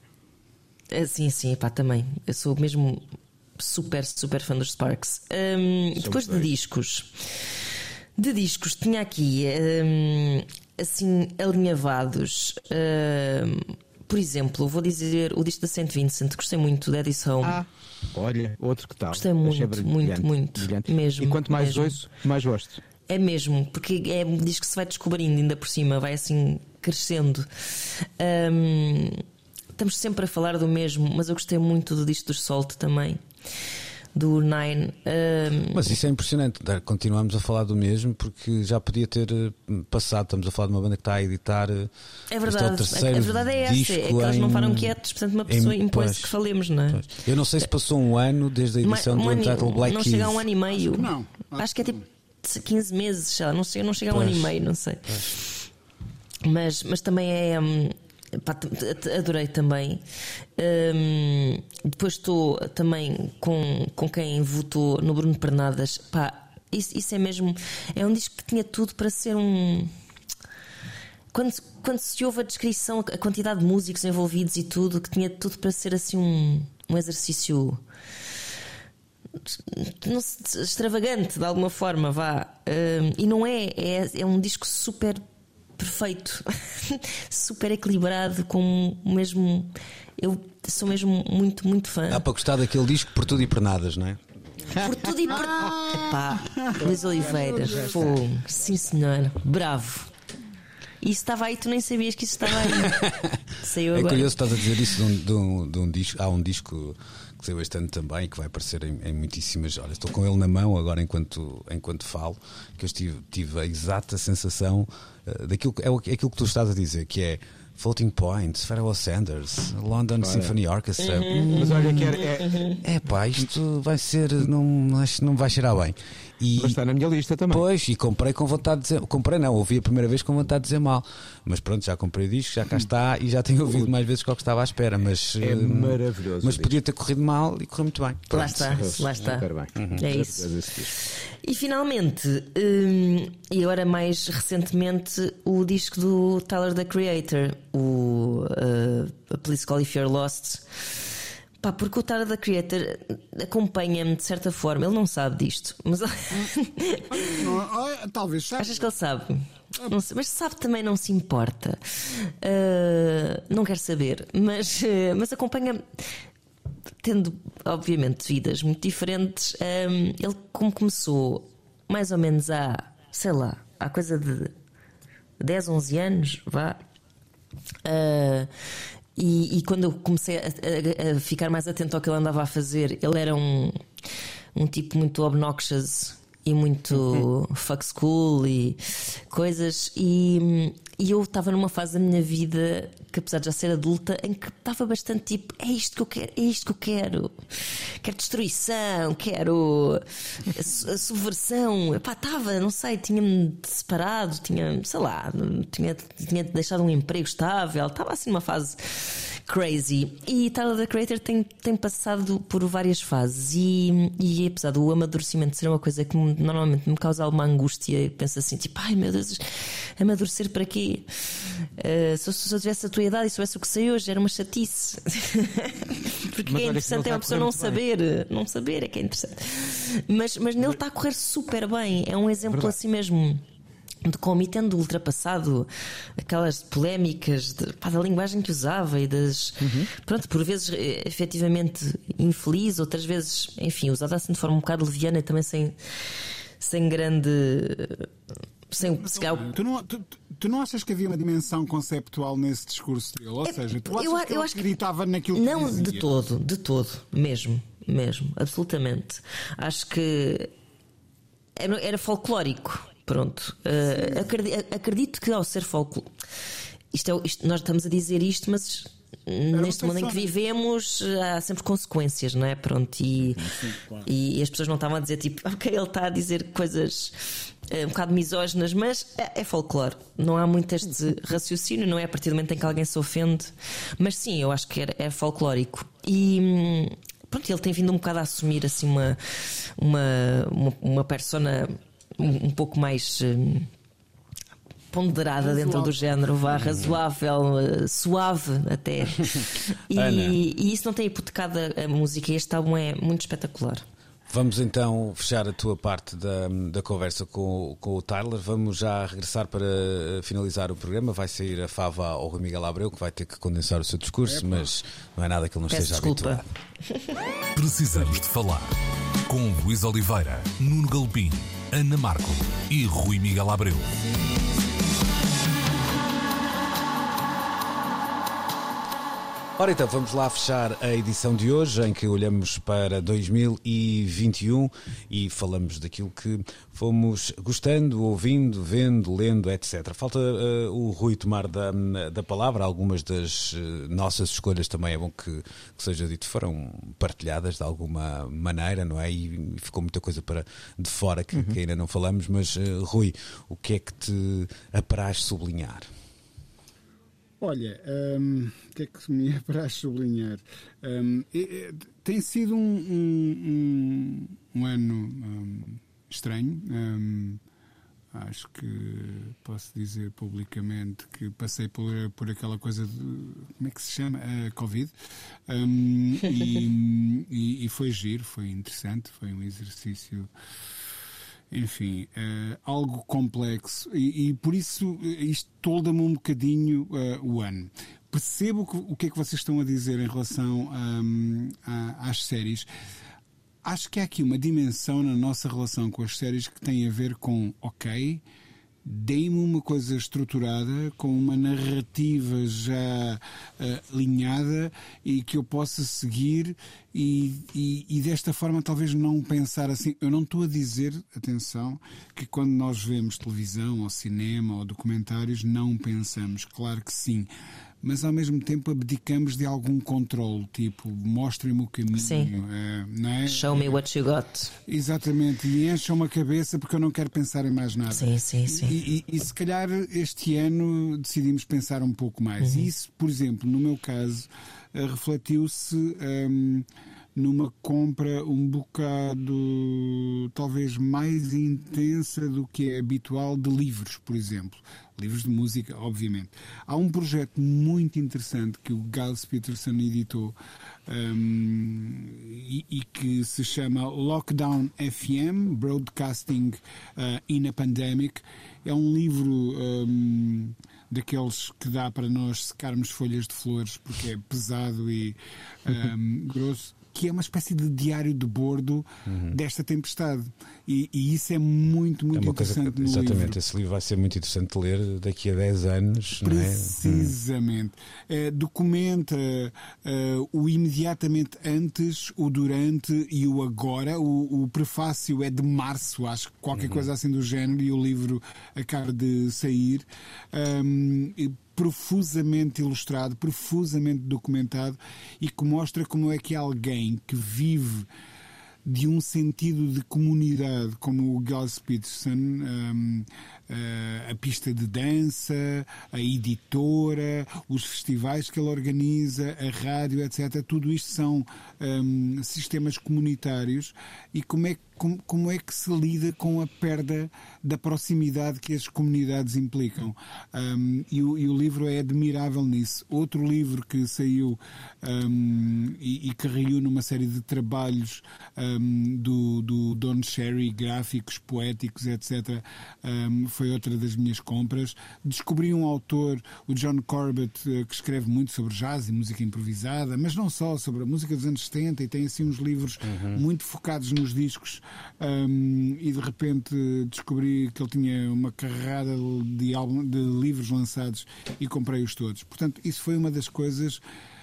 É, sim, sim, pá, também. Eu sou mesmo super, super fã dos Sparks. Um, depois de discos. De discos, tinha aqui um, assim alinhavados. Um, por exemplo, vou dizer o disco da St. Vincent, gostei muito da edição. Ah, olha, outro que tal. Gostei muito, muito, muito. Brilhante. Mesmo. E quanto mais mesmo. ouço, mais gosto. É mesmo, porque é um disco que se vai descobrindo ainda por cima, vai assim crescendo. Um, estamos sempre a falar do mesmo, mas eu gostei muito do disco dos Salt também do Nine. Um... Mas isso é impressionante, continuamos a falar do mesmo porque já podia ter eh, passado. Estamos a falar de uma banda que está a editar. Eh, é verdade, é a, verdade é essa, é que eles não param quietos, portanto, uma pessoa impõe que falemos, não é? Pois. Eu não sei se passou um ano desde a edição uma, do Untitled Black Não Keys. chega a um ano e meio. Não. Acho que é tipo 15 meses, sei lá, não chega, não chega a um ano e meio, não sei. Mas, mas também é. Hum, Pá, adorei também. Um, depois estou também com, com quem votou no Bruno Pernadas. Pá, isso, isso é mesmo. É um disco que tinha tudo para ser um. Quando, quando se ouve a descrição, a quantidade de músicos envolvidos e tudo, que tinha tudo para ser assim um, um exercício não extravagante de alguma forma, vá. Um, e não é, é, é um disco super perfeito, super equilibrado, com o mesmo. Eu sou mesmo muito, muito fã. Dá para gostar daquele disco por tudo e por nada, não é? Por tudo e por. Epá, Luís Oliveira, fogo, sim senhor, bravo. E isso estava aí, tu nem sabias que isso estava aí. Saiu é agora. curioso estás a dizer isso de um, de um, de um disco. Há um disco que saiu este ano também, que vai aparecer em, em, muitíssimas. Olha, estou com ele na mão agora enquanto, enquanto falo, que eu tive, tive a exata sensação uh, daquilo é, é aquilo que tu estás a dizer, que é. Floating Point, Pharoah Sanders, London olha. Symphony Orchestra. Uhum. Mas olha que era, é... é pá, isto vai ser. Não, acho não vai cheirar bem. E, Mas está na minha lista também. Pois, e comprei com vontade de dizer. Comprei não, ouvi a primeira vez com vontade de dizer mal. Mas pronto, já comprei o disco, já cá está e já tenho ouvido mais vezes que o que estava à espera. Mas, é hum, maravilhoso. Mas podia ter corrido mal e correu muito bem. Pronto. Lá está, lá está. Uhum. É isso. E finalmente, hum, e agora mais recentemente, o disco do Tyler the Creator, o uh, A Police Call If You're Lost. Pá, porque o Tyler the Creator acompanha-me de certa forma, ele não sabe disto, mas. Talvez sabe. Achas que ele sabe? Não sei, mas sabe também não se importa. Uh, não quer saber, mas, uh, mas acompanha-me. Tendo, obviamente, vidas muito diferentes, um, ele, como começou mais ou menos há, sei lá, há coisa de 10, 11 anos, vá. Uh, e, e, quando eu comecei a, a, a, ficar mais atento ao que ele andava a fazer, ele era um, um tipo muito obnoxious e muito uhum. fuck school e coisas. E, e eu estava numa fase da minha vida que, apesar de já ser adulta, em que estava bastante tipo: é isto que eu quero, é isto que eu quero. Quero destruição, quero a, subversão. Epá, estava, não sei, tinha-me separado, tinha, sei lá, tinha, tinha deixado um emprego estável, estava assim numa fase crazy. E Tyler the Creator tem, tem passado por várias fases e, e apesar do amadurecimento ser uma coisa que normalmente me causa alguma angústia, e penso assim, tipo, ai meu Deus, amadurecer para quê? Uh, se, eu, se eu tivesse a tua idade e soubesse o que sei hoje, era uma chatice. Porque mas é interessante é uma pessoa não saber, bem. não saber é que é interessante. Mas, mas nele está a correr super bem, é um exemplo Verdade. assim mesmo de como e tendo ultrapassado aquelas polémicas de, pá, da linguagem que usava e das. Uhum. Pronto, por vezes eh, efetivamente infeliz, outras vezes, enfim, usada assim de forma um bocado leviana e também sem, sem grande. Sem, tu, tu, não, tu, tu, não achas que havia uma dimensão conceptual nesse discurso dele? Ou é, seja, tu achas eu, que eu acho acreditava que, naquilo que Não, dizia? de todo, de todo, mesmo, mesmo, absolutamente. Acho que era, era folclórico Pronto. Uh, acredito, acredito, que ao ser folclore. Isto é, isto, nós estamos a dizer isto, mas neste mundo em que vivemos há sempre consequências, não é? Pronto, e, Sim, claro. e, as pessoas não estavam a dizer tipo, ok, ele está a dizer coisas uh, um bocado misóginas, mas é, é, folclore. Não há muito este raciocínio, não é a partir do momento em que alguém se ofende. Mas sim, eu acho que é, é folclórico. E. Hum, pronto, ele tem vindo um bocado a assumir assim uma, uma, uma, uma persona um, um pouco mais. Um, ponderada razoável. dentro do género, vá razoável, uh, suave até. e, e, isso não tem hipotecado a música. Este álbum é muito espetacular. Vamos então fechar a tua parte da, da conversa com, com o Tyler. Vamos já regressar para finalizar o programa. Vai sair a fava ao Rui Miguel Abreu, que vai ter que condensar o seu discurso, é, mas não é nada que ele não Peço esteja desculpa. habituado. Precisamos de falar com Luís Oliveira, Nuno Galpim, Ana Marco e Rui Miguel Abreu. Ora então, vamos lá fechar a edição de hoje em que olhamos para 2021 e falamos daquilo que fomos gostando, ouvindo, vendo, lendo, etc. Falta uh, o Rui tomar da, da palavra. Algumas das uh, nossas escolhas também é bom que, que, seja dito, foram partilhadas de alguma maneira, não é? E, ficou muita coisa para de fora que, uhum. que ainda não falamos. Mas, uh, Rui, o que é que te apraz sublinhar? Olha, um, o que é que me apraz sublinhar? Um, é, tem sido um, um, um ano hum, estranho. Hum, acho que posso dizer publicamente que passei por, por aquela coisa de. Como é que se chama? A Covid. Hum, e, e, e foi giro, foi interessante, foi um exercício enfim, uh, algo complexo e, e, por isso eh, isto tolda-me um bocadinho uh, o ano. Percebo que, o que é que vocês estão a dizer em relação um, a, às séries. Acho que há aqui uma dimensão na nossa relação com as séries que tem a ver com, ok, dê-me uma coisa estruturada, com uma narrativa já uh, alinhada e que eu possa seguir e, e, e, desta forma talvez não pensar assim. Eu não estou a dizer, atenção, que quando nós vemos televisão ou cinema ou documentários não pensamos. Claro que sim mas ao mesmo tempo abdicamos de algum controle, tipo, mostrem-me o caminho. Sim. É, não é? Show me what you got. Exatamente, e encham a cabeça porque eu não quero pensar em mais nada. Sim, sim, sim. E, e, e se calhar este ano decidimos pensar um pouco mais. Uhum. Isso, por exemplo, no meu caso, eh, refletiu-se. Um, numa compra um bocado talvez mais intensa do que é habitual de livros, por exemplo. Livros de música, obviamente. Há um projeto muito interessante que o Giles Peterson editou um, e, e, que se chama Lockdown FM Broadcasting uh, in a Pandemic. É um livro. Um, daqueles que dá para nós secarmos folhas de flores porque é pesado e um, grosso que é uma espécie de diário de bordo uhum. desta tempestade. E, e, isso é muito, muito é interessante. Que, exatamente, livro. esse livro vai ser muito interessante de ler daqui a 10 anos. É? Precisamente. É? documenta uh, o imediatamente antes, o durante e o agora. O, o prefácio é de março, acho que qualquer uhum. coisa assim do género, e o livro acaba de sair. Um, profusamente ilustrado, profusamente documentado e que mostra como é que alguém que vive de um sentido de comunidade, como o Giles Peterson, um, a pista de dança, a editora, os festivais que ele organiza, a rádio, etc. Tudo isto são um, sistemas comunitários e como é, como, como é que se lida com a perda da proximidade que as comunidades implicam. Um, e, o, e, o, livro é admirável nisso. Outro livro que saiu um, e, e, que reúne uma série de trabalhos um, do, do Don Cherry, gráficos, poéticos, etc., foi outra das minhas compras. Descobri um autor, o John Corbett, eh, que escreve muito sobre jazz e música improvisada, mas não só, sobre a música dos anos 70 e tem assim uns livros uhum. muito focados nos discos. Um, e de repente descobri que ele tinha uma carrada de, álbum, de livros lançados e comprei-os todos. Portanto, isso foi uma das coisas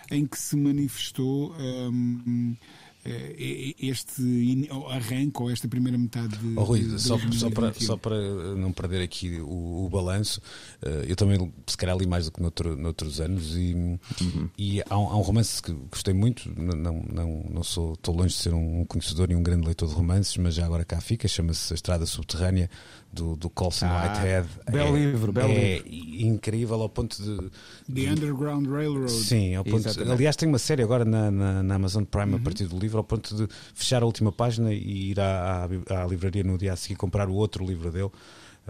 em que se manifestou. Um, este arranque ou esta primeira metade de. Oh, Rui, de, só, só, para, só para não perder aqui o, o balanço, eh, eu também se calhar li mais do que noutro, noutros anos e, uhum. e há, um, há, um, romance que gostei muito, não, não, não sou, estou longe de ser um conhecedor e um grande leitor de romances, mas já agora cá fica, chama-se A Estrada Subterrânea do, do Colson ah, Whitehead. Belo é, livro, belo é livro. incrível ao ponto de. The Underground Railroad. Sim, ao ponto. De, aliás, tem uma série agora na, na, na Amazon Prime uhum. a partir do livro, ao ponto de fechar a última página e ir à, à, à livraria no dia a seguir comprar o outro livro dele.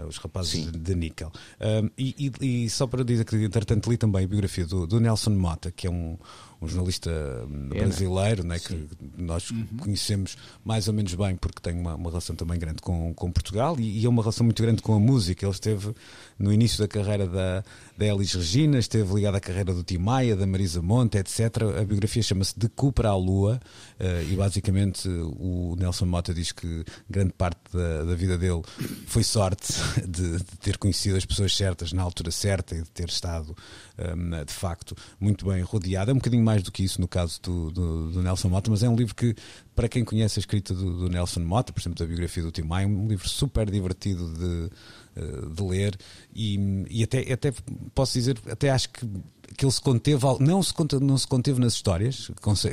os rapazes de, de, níquel. Um, e, e, e, só para dizer que, entretanto, li também a biografia do, do Nelson Mota, que é um, um jornalista hum, é, brasileiro, né, que nós uhum. conhecemos mais ou menos bem, porque tem uma, uma relação também grande com, com Portugal e, e, é uma relação muito grande com a música. Ele esteve no início da carreira da, da Elis Regina, esteve ligado à carreira do Tim Maia, da Marisa Monte, etc. A biografia chama-se De Cooper à Lua uh, e basicamente o Nelson Mota diz que grande parte da, da vida dele foi sorte de, de, ter conhecido as pessoas certas na altura certa e de ter estado um, de facto muito bem rodeado. É um bocadinho mais do que isso no caso do, do, do Nelson Mota, mas é um livro que, para quem conhece a escrita do, do Nelson Mota, por exemplo, da biografia do Tim Maia, é um livro super divertido de eh, de ler e, e até, até posso dizer, até acho que que ele se conteve, não se, não se conteve nas histórias,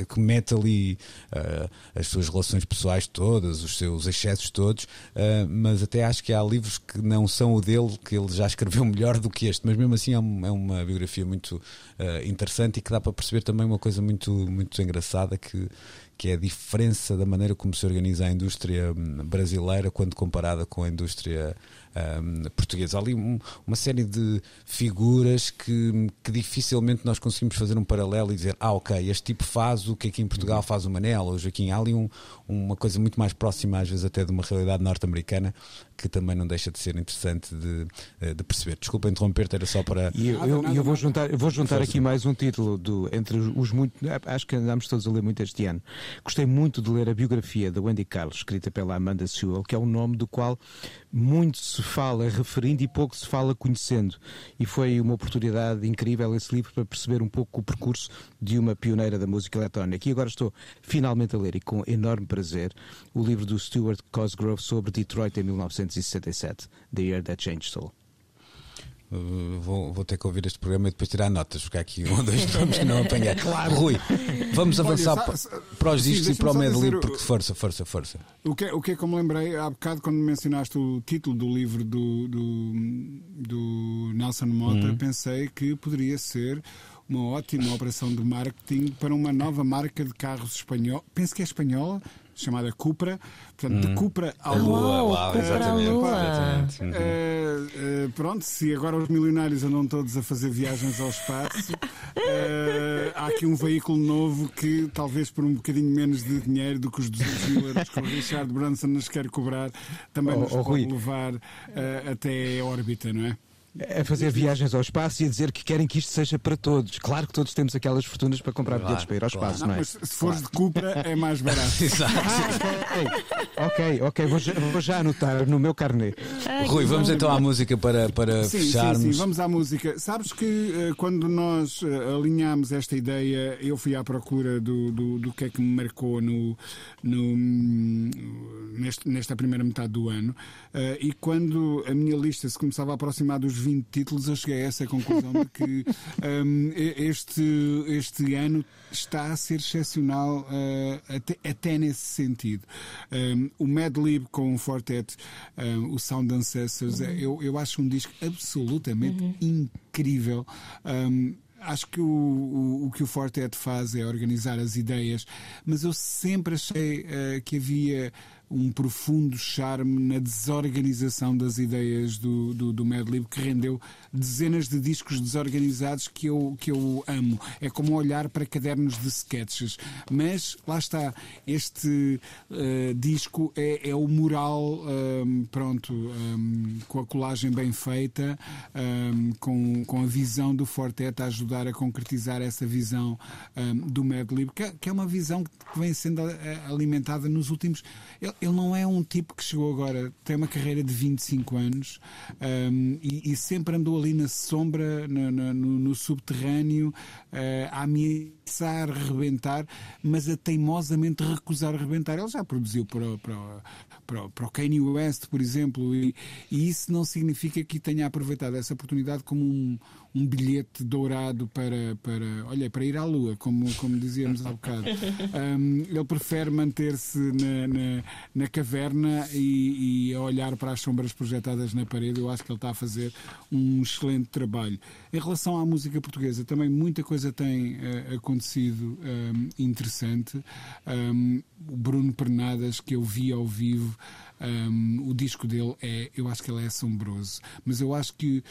que mete ali uh, as suas relações pessoais todas, os seus excessos todos, uh, mas até acho que há livros que não são o dele, que ele já escreveu melhor do que este, mas mesmo assim é, um, é uma biografia muito uh, interessante e que dá para perceber também uma coisa muito, muito engraçada que que é a diferença da maneira como se organiza a indústria hum, brasileira quando comparada com a indústria um, portuguesa. Há ali um, uma série de figuras que, que, dificilmente nós conseguimos fazer um paralelo e dizer, ah, ok, este tipo faz o que aqui em Portugal uhum. faz o Manela ou o Joaquim. Há ali um, uma coisa muito mais próxima, às vezes, até de uma realidade norte-americana que também não deixa de ser interessante de, eh, de perceber. Desculpa interromper-te, era só para. E eu, eu, eu vou juntar, eu vou juntar aqui mais um título do, entre os muito. Acho que andamos todos a ler muito este ano. Gostei muito de ler a biografia da Wendy Carlos, escrita pela Amanda Sewell, que é um nome do qual muito se fala referindo e pouco se fala conhecendo. E foi uma oportunidade incrível esse livro para perceber um pouco o percurso de uma pioneira da música eletrónica. E agora estou finalmente a ler e com enorme prazer o livro do Stuart Cosgrove sobre Detroit em 1967, The Year That Changed Soul. Uh, vou, vou, ter que ouvir este programa e depois tirar notas, porque há aqui um ou dois nomes que não apanhar. claro. Rui, vamos avançar Olha, para, para os discos e para o medley, porque força, força, força. O que, é, o que é que eu me lembrei há bocado quando mencionaste o título do livro do, do, do Nelson Mota, uhum. pensei que poderia ser uma ótima operação de marketing para uma nova marca de carros espanhol. Penso que é espanhola, chamada Cupra, portanto, hum. de Cupra à Lua. Uau, exatamente. exatamente. Uh, uh, pronto, se agora os milionários andam todos a fazer viagens ao espaço, uh, há aqui um veículo novo que, talvez por um bocadinho menos de dinheiro do que os 200 mil euros que o Richard Branson nos quer cobrar, também oh, nos oh, pode Rui. levar até a órbita, não é? A fazer viagens ao espaço e a dizer que querem que isto seja para todos. Claro que todos temos aquelas fortunas para comprar claro, bilhetes para ir ao espaço, claro. não, é? Mas se fores claro. de Cupra é mais barato. Exato. Ah, ok, ok, vou já, vou já anotar no meu carnê. Rui, vamos então à música para, para sim, fecharmos. Sim, sim, vamos à música. Sabes que uh, quando nós uh, alinhámos esta ideia, eu fui à procura do, do, do que é que me marcou no, no, neste, nesta primeira metade do ano uh, e quando a minha lista se começava a aproximar dos 20 títulos, eu cheguei a essa conclusão de que um, este, este ano está a ser excepcional uh, até, até, nesse sentido. Um, o Mad Lib com o Fortet, um, o Sound Ancestors, uhum. eu, eu acho um disco absolutamente uhum. incrível. Um, acho que o, o, o, que o Fortet faz é organizar as ideias, mas eu sempre achei uh, que havia um profundo charme na desorganização das ideias do, do, do Madlib que rendeu dezenas de discos desorganizados que eu, que eu amo. É como olhar para cadernos de sketches. Mas lá está, este uh, disco é, é, o mural, um, pronto, um, com a colagem bem feita, um, com, com a visão do Fortet a ajudar a concretizar essa visão do Madlib, que, que é uma visão que vem sendo eh, alimentada nos últimos. Ele não é um tipo que chegou agora, tem uma carreira de 25 anos um, e, e, sempre andou ali na sombra, no, no, no subterrâneo, uh, a ameaçar rebentar, mas a teimosamente recusar rebentar. Ele já produziu para, para, para, para o Kanye West, por exemplo, e, e, isso não significa que tenha aproveitado essa oportunidade como um, um bilhete dourado para, para, olha, para ir à Lua, como, como dizíamos há bocado. Um, ele prefere manter-se na, na, na, caverna e, e a olhar para as sombras projetadas na parede. Eu acho que ele está a fazer um excelente trabalho. Em relação à música portuguesa, também muita coisa tem uh, acontecido um, interessante. Um, o Bruno Pernadas, que eu vi ao vivo, o disco dele é, eu acho que ele é assombroso, mas eu acho que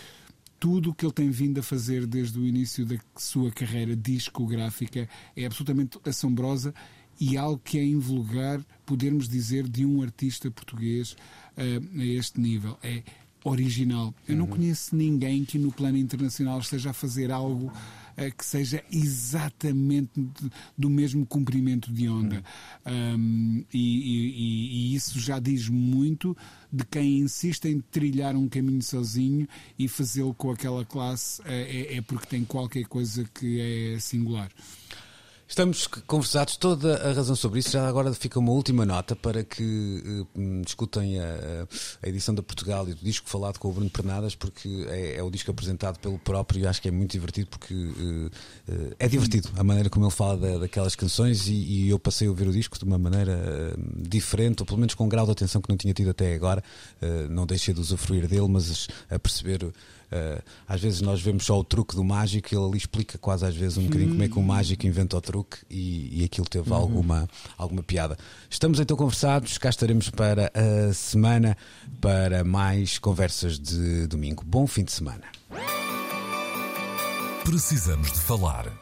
tudo o que ele tem vindo a fazer desde o início da sua carreira discográfica é absolutamente assombrosa e algo que é invulgar podermos dizer de um artista português uh, a este nível. É original. Eu não uhum. conheço ninguém que no plano internacional esteja a fazer algo uh, que seja exatamente do mesmo comprimento de onda. Uhum. Um, e, e, e, isso já diz muito de quem insiste em trilhar um caminho sozinho e fazê-lo com aquela classe uh, é, é porque tem qualquer coisa que é singular. Estamos conversados toda a razão sobre isso. Já agora fica uma última nota para que uh, escutem a, a, edição da Portugal e do disco falado com o Bruno Pernadas, porque é, é o disco apresentado pelo próprio e acho que é muito divertido, porque uh, é divertido a maneira como ele fala da, daquelas canções e, e, eu passei a ouvir o disco de uma maneira diferente, ou pelo menos com um grau de atenção que não tinha tido até agora. não deixei de usufruir dele, mas a perceber Uh, às vezes nós vemos só o truque do mágico e ele ali explica quase às vezes um bocadinho como é que o mágico inventa o truque e, e aquilo teve uhum. alguma, alguma piada. Estamos então conversados, cá estaremos para a semana para mais conversas de domingo. Bom fim de semana. Precisamos de falar.